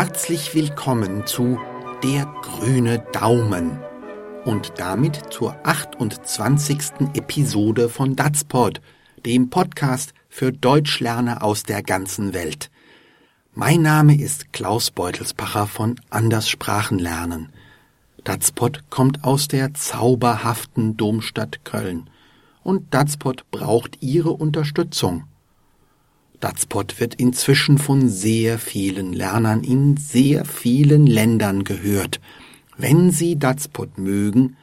Herzlich willkommen zu Der grüne Daumen und damit zur 28. Episode von Datspod, dem Podcast für Deutschlerner aus der ganzen Welt. Mein Name ist Klaus Beutelspacher von Anders Sprachen lernen. Datspot kommt aus der zauberhaften Domstadt Köln und Datspot braucht Ihre Unterstützung. Datspot wird inzwischen von sehr vielen Lernern in sehr vielen Ländern gehört. Wenn Sie Datspot mögen,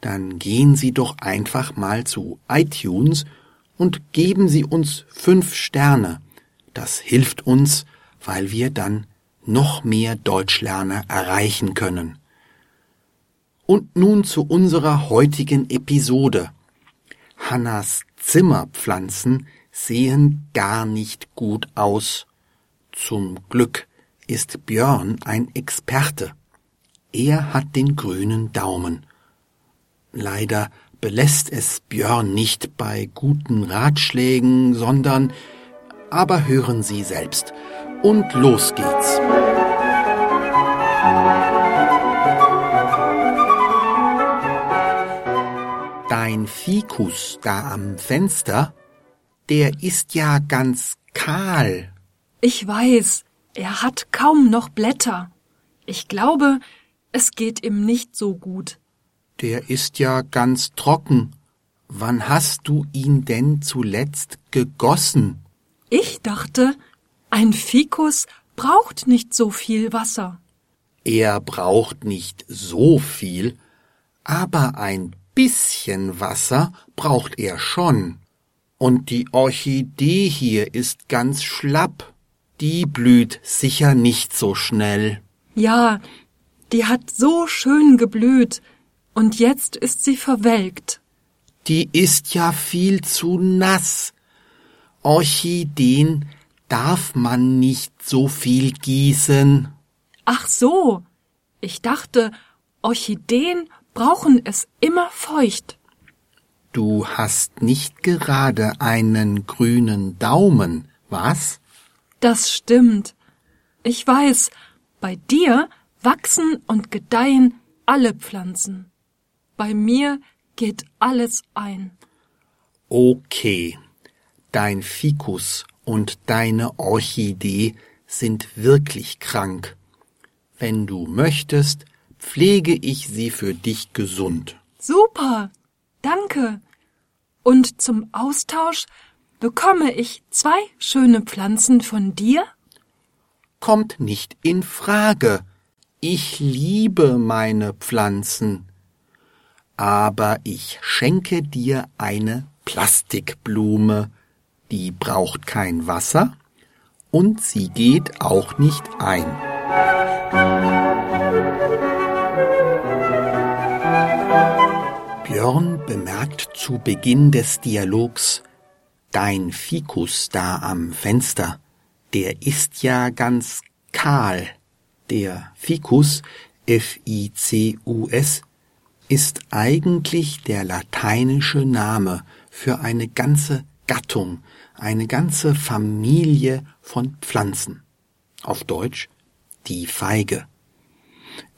dann gehen Sie doch einfach mal zu iTunes und geben Sie uns fünf Sterne. Das hilft uns, weil wir dann noch mehr Deutschlerner erreichen können. Und nun zu unserer heutigen Episode. Hannas Zimmerpflanzen sehen gar nicht gut aus. Zum Glück ist Björn ein Experte. Er hat den grünen Daumen. Leider belässt es Björn nicht bei guten Ratschlägen, sondern aber hören Sie selbst. Und los geht's. Dein Fikus da am Fenster der ist ja ganz kahl. Ich weiß, er hat kaum noch Blätter. Ich glaube, es geht ihm nicht so gut. Der ist ja ganz trocken. Wann hast du ihn denn zuletzt gegossen? Ich dachte, ein Fikus braucht nicht so viel Wasser. Er braucht nicht so viel, aber ein bisschen Wasser braucht er schon. Und die Orchidee hier ist ganz schlapp. Die blüht sicher nicht so schnell. Ja, die hat so schön geblüht, und jetzt ist sie verwelkt. Die ist ja viel zu nass. Orchideen darf man nicht so viel gießen. Ach so, ich dachte, Orchideen brauchen es immer feucht. Du hast nicht gerade einen grünen Daumen, was? Das stimmt. Ich weiß, bei dir wachsen und gedeihen alle Pflanzen. Bei mir geht alles ein. Okay, dein Fikus und deine Orchidee sind wirklich krank. Wenn du möchtest, pflege ich sie für dich gesund. Super, danke. Und zum Austausch bekomme ich zwei schöne Pflanzen von dir? Kommt nicht in Frage. Ich liebe meine Pflanzen. Aber ich schenke dir eine Plastikblume, die braucht kein Wasser und sie geht auch nicht ein. Zu Beginn des Dialogs, Dein Fikus da am Fenster, der ist ja ganz kahl. Der Ficus, F-I-C-U-S, ist eigentlich der lateinische Name für eine ganze Gattung, eine ganze Familie von Pflanzen. Auf Deutsch die Feige.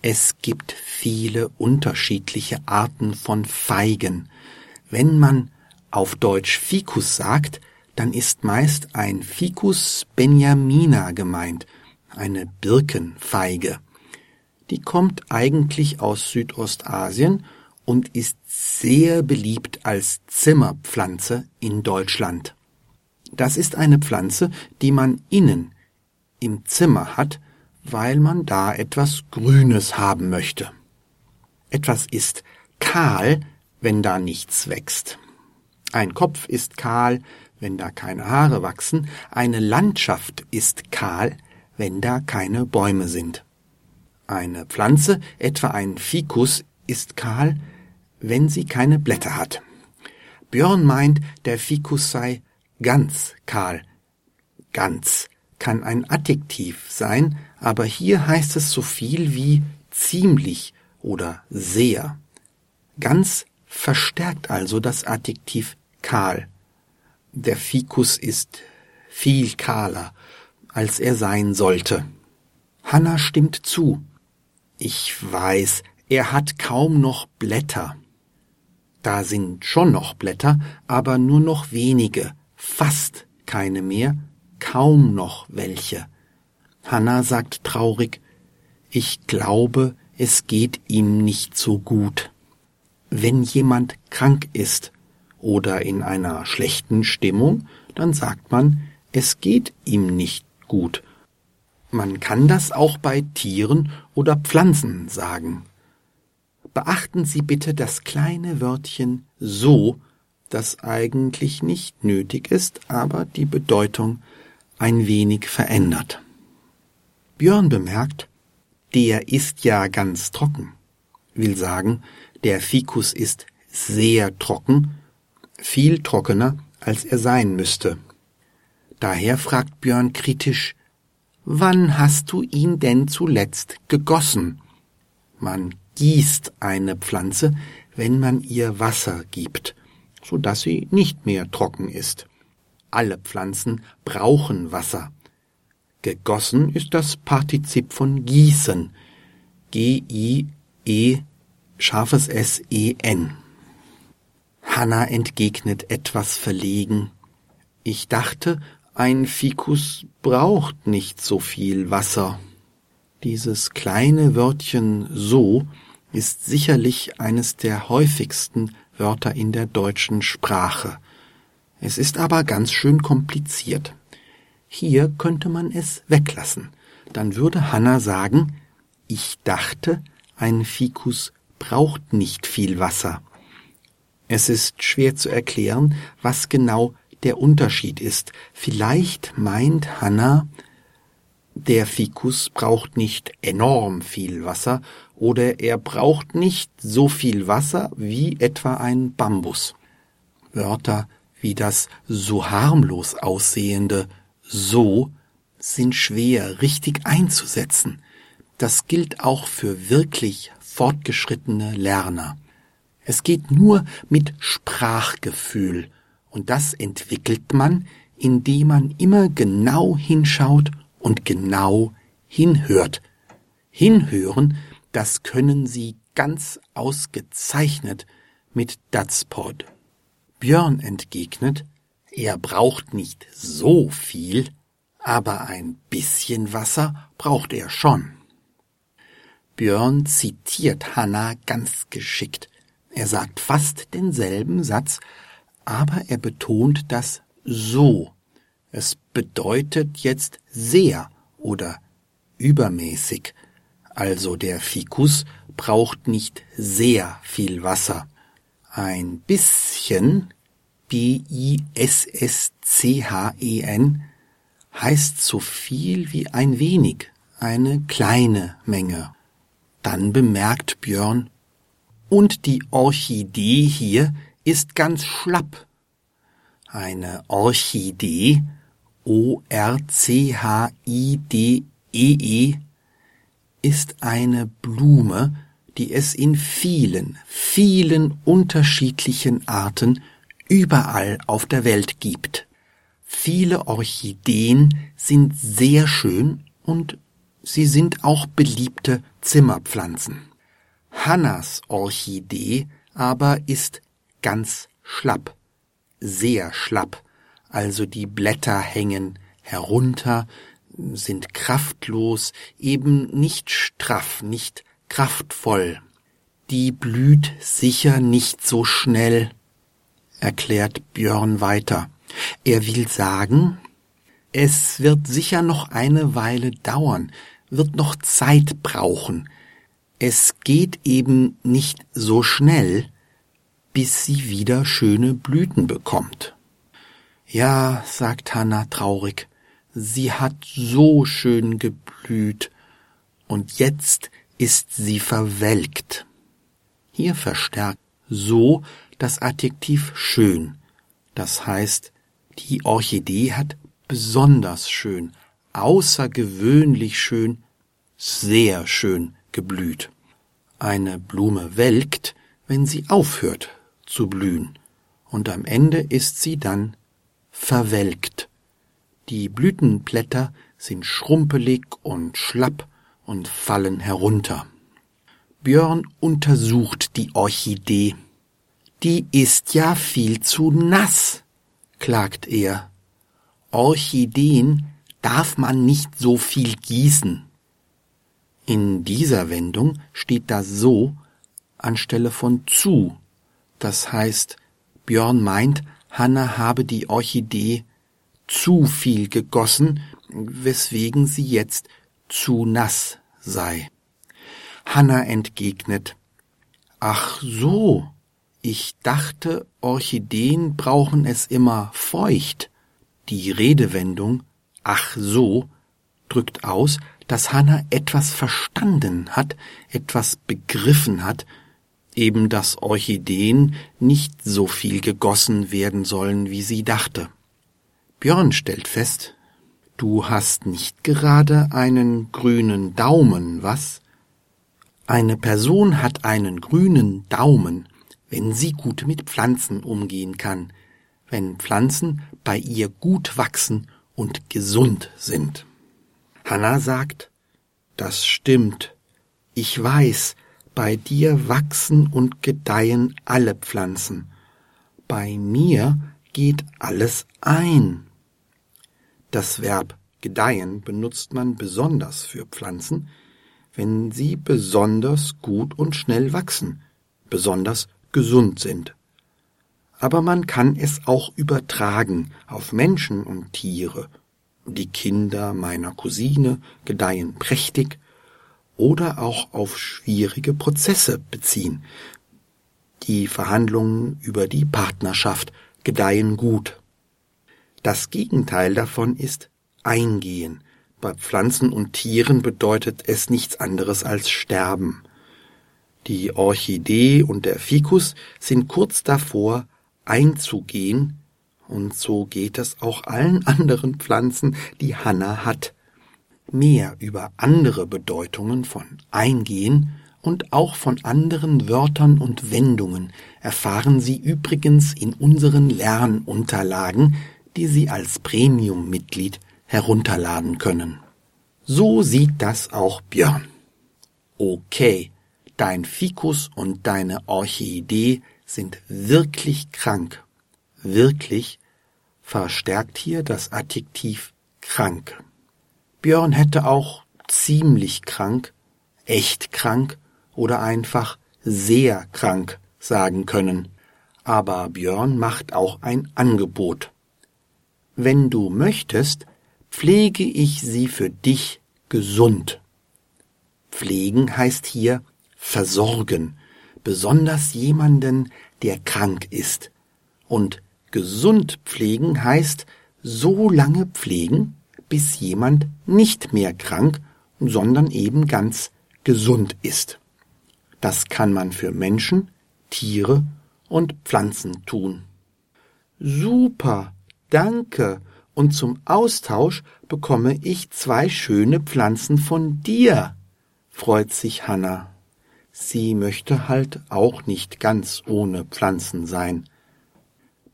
Es gibt viele unterschiedliche Arten von Feigen. Wenn man auf Deutsch Ficus sagt, dann ist meist ein Ficus benjamina gemeint, eine Birkenfeige. Die kommt eigentlich aus Südostasien und ist sehr beliebt als Zimmerpflanze in Deutschland. Das ist eine Pflanze, die man innen im Zimmer hat, weil man da etwas Grünes haben möchte. Etwas ist kahl, wenn da nichts wächst. Ein Kopf ist kahl, wenn da keine Haare wachsen, eine Landschaft ist kahl, wenn da keine Bäume sind. Eine Pflanze, etwa ein Ficus, ist kahl, wenn sie keine Blätter hat. Björn meint, der Ficus sei ganz kahl. Ganz kann ein Adjektiv sein, aber hier heißt es so viel wie ziemlich oder sehr. Ganz verstärkt also das Adjektiv kahl. Der Fikus ist viel kahler, als er sein sollte. Hanna stimmt zu. Ich weiß, er hat kaum noch Blätter. Da sind schon noch Blätter, aber nur noch wenige, fast keine mehr, kaum noch welche. Hanna sagt traurig, ich glaube, es geht ihm nicht so gut. Wenn jemand krank ist oder in einer schlechten Stimmung, dann sagt man, es geht ihm nicht gut. Man kann das auch bei Tieren oder Pflanzen sagen. Beachten Sie bitte das kleine Wörtchen so, das eigentlich nicht nötig ist, aber die Bedeutung ein wenig verändert. Björn bemerkt, der ist ja ganz trocken, will sagen, der Fikus ist sehr trocken, viel trockener, als er sein müsste. Daher fragt Björn kritisch, Wann hast du ihn denn zuletzt gegossen? Man gießt eine Pflanze, wenn man ihr Wasser gibt, so dass sie nicht mehr trocken ist. Alle Pflanzen brauchen Wasser. Gegossen ist das Partizip von gießen. G-I-E scharfes S-E-N. Hanna entgegnet etwas verlegen. Ich dachte, ein Fikus braucht nicht so viel Wasser. Dieses kleine Wörtchen so ist sicherlich eines der häufigsten Wörter in der deutschen Sprache. Es ist aber ganz schön kompliziert. Hier könnte man es weglassen. Dann würde Hanna sagen, ich dachte, ein Fikus braucht nicht viel Wasser. Es ist schwer zu erklären, was genau der Unterschied ist. Vielleicht meint Hanna, der Fikus braucht nicht enorm viel Wasser oder er braucht nicht so viel Wasser wie etwa ein Bambus. Wörter wie das so harmlos aussehende so sind schwer richtig einzusetzen. Das gilt auch für wirklich fortgeschrittene Lerner. Es geht nur mit Sprachgefühl und das entwickelt man, indem man immer genau hinschaut und genau hinhört. Hinhören, das können Sie ganz ausgezeichnet mit Datspod. Björn entgegnet, er braucht nicht so viel, aber ein bisschen Wasser braucht er schon. Björn zitiert Hanna ganz geschickt. Er sagt fast denselben Satz, aber er betont das so. Es bedeutet jetzt sehr oder übermäßig. Also der Fikus braucht nicht sehr viel Wasser. Ein bisschen, B-I-S-S-C-H-E-N, heißt so viel wie ein wenig, eine kleine Menge. Dann bemerkt Björn, und die Orchidee hier ist ganz schlapp. Eine Orchidee, O-R-C-H-I-D-E-E, -E, ist eine Blume, die es in vielen, vielen unterschiedlichen Arten überall auf der Welt gibt. Viele Orchideen sind sehr schön und sie sind auch beliebte Zimmerpflanzen. Hannas Orchidee aber ist ganz schlapp, sehr schlapp, also die Blätter hängen herunter, sind kraftlos, eben nicht straff, nicht kraftvoll. Die blüht sicher nicht so schnell, erklärt Björn weiter. Er will sagen, es wird sicher noch eine Weile dauern, wird noch Zeit brauchen. Es geht eben nicht so schnell, bis sie wieder schöne Blüten bekommt. Ja, sagt Hanna traurig, sie hat so schön geblüht, und jetzt ist sie verwelkt. Hier verstärkt so das Adjektiv schön. Das heißt, die Orchidee hat besonders schön, außergewöhnlich schön, sehr schön geblüht. Eine Blume welkt, wenn sie aufhört zu blühen, und am Ende ist sie dann verwelkt. Die Blütenblätter sind schrumpelig und schlapp und fallen herunter. Björn untersucht die Orchidee. Die ist ja viel zu nass, klagt er. Orchideen darf man nicht so viel gießen. In dieser Wendung steht das so anstelle von zu. Das heißt, Björn meint, Hanna habe die Orchidee zu viel gegossen, weswegen sie jetzt zu nass sei. Hanna entgegnet, Ach so, ich dachte, Orchideen brauchen es immer feucht. Die Redewendung ach so drückt aus, dass Hanna etwas verstanden hat, etwas begriffen hat, eben dass Orchideen nicht so viel gegossen werden sollen, wie sie dachte. Björn stellt fest, du hast nicht gerade einen grünen Daumen, was? Eine Person hat einen grünen Daumen, wenn sie gut mit Pflanzen umgehen kann, wenn Pflanzen bei ihr gut wachsen und gesund sind. Hanna sagt, das stimmt. Ich weiß, bei dir wachsen und gedeihen alle Pflanzen. Bei mir geht alles ein. Das Verb gedeihen benutzt man besonders für Pflanzen, wenn sie besonders gut und schnell wachsen, besonders gesund sind aber man kann es auch übertragen auf Menschen und Tiere. Die Kinder meiner Cousine gedeihen prächtig oder auch auf schwierige Prozesse beziehen. Die Verhandlungen über die Partnerschaft gedeihen gut. Das Gegenteil davon ist eingehen. Bei Pflanzen und Tieren bedeutet es nichts anderes als sterben. Die Orchidee und der Ficus sind kurz davor, einzugehen, und so geht es auch allen anderen Pflanzen, die Hanna hat. Mehr über andere Bedeutungen von eingehen und auch von anderen Wörtern und Wendungen erfahren Sie übrigens in unseren Lernunterlagen, die Sie als Premium-Mitglied herunterladen können. So sieht das auch Björn. Okay, dein Fikus und deine Orchidee sind wirklich krank. Wirklich verstärkt hier das Adjektiv krank. Björn hätte auch ziemlich krank, echt krank oder einfach sehr krank sagen können. Aber Björn macht auch ein Angebot. Wenn du möchtest, pflege ich sie für dich gesund. Pflegen heißt hier versorgen, besonders jemanden, der krank ist. Und gesund pflegen heißt so lange pflegen, bis jemand nicht mehr krank, sondern eben ganz gesund ist. Das kann man für Menschen, Tiere und Pflanzen tun. Super, danke. Und zum Austausch bekomme ich zwei schöne Pflanzen von dir, freut sich Hanna. Sie möchte halt auch nicht ganz ohne Pflanzen sein.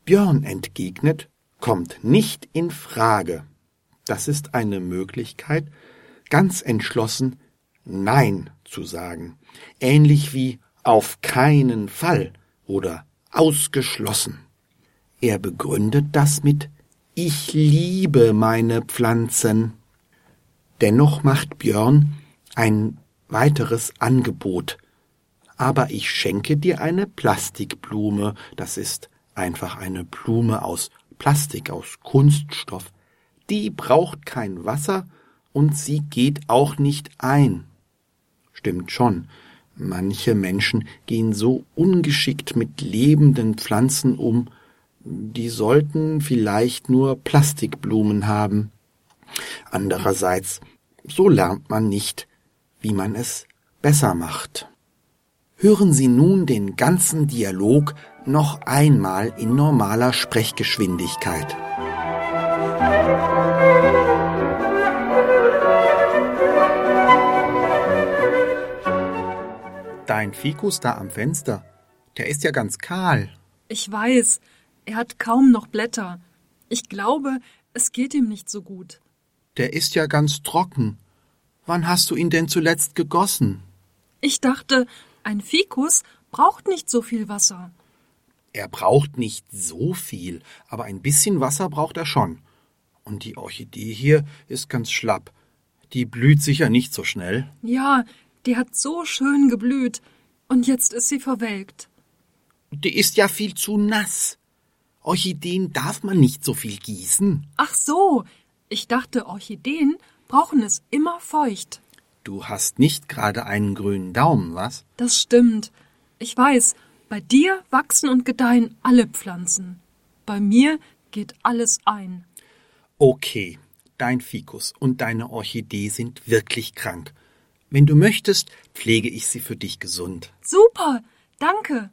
Björn entgegnet, kommt nicht in Frage. Das ist eine Möglichkeit, ganz entschlossen Nein zu sagen, ähnlich wie auf keinen Fall oder ausgeschlossen. Er begründet das mit Ich liebe meine Pflanzen. Dennoch macht Björn ein weiteres Angebot, aber ich schenke dir eine Plastikblume, das ist einfach eine Blume aus Plastik, aus Kunststoff. Die braucht kein Wasser und sie geht auch nicht ein. Stimmt schon, manche Menschen gehen so ungeschickt mit lebenden Pflanzen um, die sollten vielleicht nur Plastikblumen haben. Andererseits, so lernt man nicht, wie man es besser macht. Hören Sie nun den ganzen Dialog noch einmal in normaler Sprechgeschwindigkeit. Dein Fikus da am Fenster, der ist ja ganz kahl. Ich weiß, er hat kaum noch Blätter. Ich glaube, es geht ihm nicht so gut. Der ist ja ganz trocken. Wann hast du ihn denn zuletzt gegossen? Ich dachte, ein Fikus braucht nicht so viel Wasser. Er braucht nicht so viel, aber ein bisschen Wasser braucht er schon. Und die Orchidee hier ist ganz schlapp. Die blüht sicher nicht so schnell. Ja, die hat so schön geblüht. Und jetzt ist sie verwelkt. Die ist ja viel zu nass. Orchideen darf man nicht so viel gießen. Ach so, ich dachte, Orchideen brauchen es immer feucht. Du hast nicht gerade einen grünen Daumen, was? Das stimmt. Ich weiß, bei dir wachsen und gedeihen alle Pflanzen. Bei mir geht alles ein. Okay, dein Fikus und deine Orchidee sind wirklich krank. Wenn du möchtest, pflege ich sie für dich gesund. Super, danke.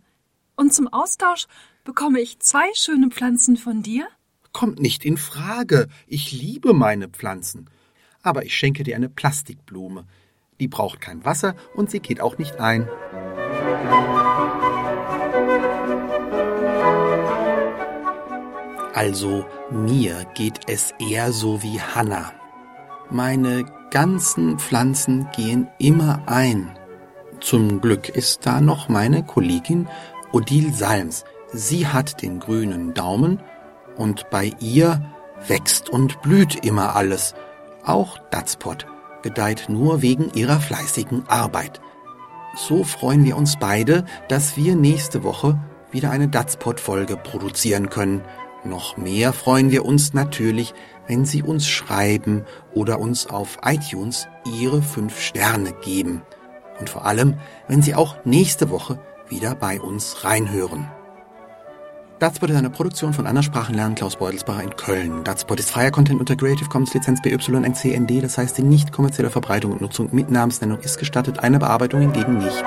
Und zum Austausch bekomme ich zwei schöne Pflanzen von dir? Kommt nicht in Frage. Ich liebe meine Pflanzen. Aber ich schenke dir eine Plastikblume. Die braucht kein Wasser und sie geht auch nicht ein. Also mir geht es eher so wie Hanna. Meine ganzen Pflanzen gehen immer ein. Zum Glück ist da noch meine Kollegin Odile Salms. Sie hat den grünen Daumen und bei ihr wächst und blüht immer alles. Auch Datspot gedeiht nur wegen ihrer fleißigen Arbeit. So freuen wir uns beide, dass wir nächste Woche wieder eine Datspot-Folge produzieren können. Noch mehr freuen wir uns natürlich, wenn Sie uns schreiben oder uns auf iTunes Ihre fünf Sterne geben. Und vor allem, wenn Sie auch nächste Woche wieder bei uns reinhören. Datspot ist eine Produktion von Anna Sprachenlernen Klaus Beutelsbacher in Köln. Datspot ist freier Content unter Creative Commons Lizenz BY-NCND, das heißt die nicht kommerzielle Verbreitung und Nutzung mit Namensnennung ist gestattet, eine Bearbeitung hingegen nicht.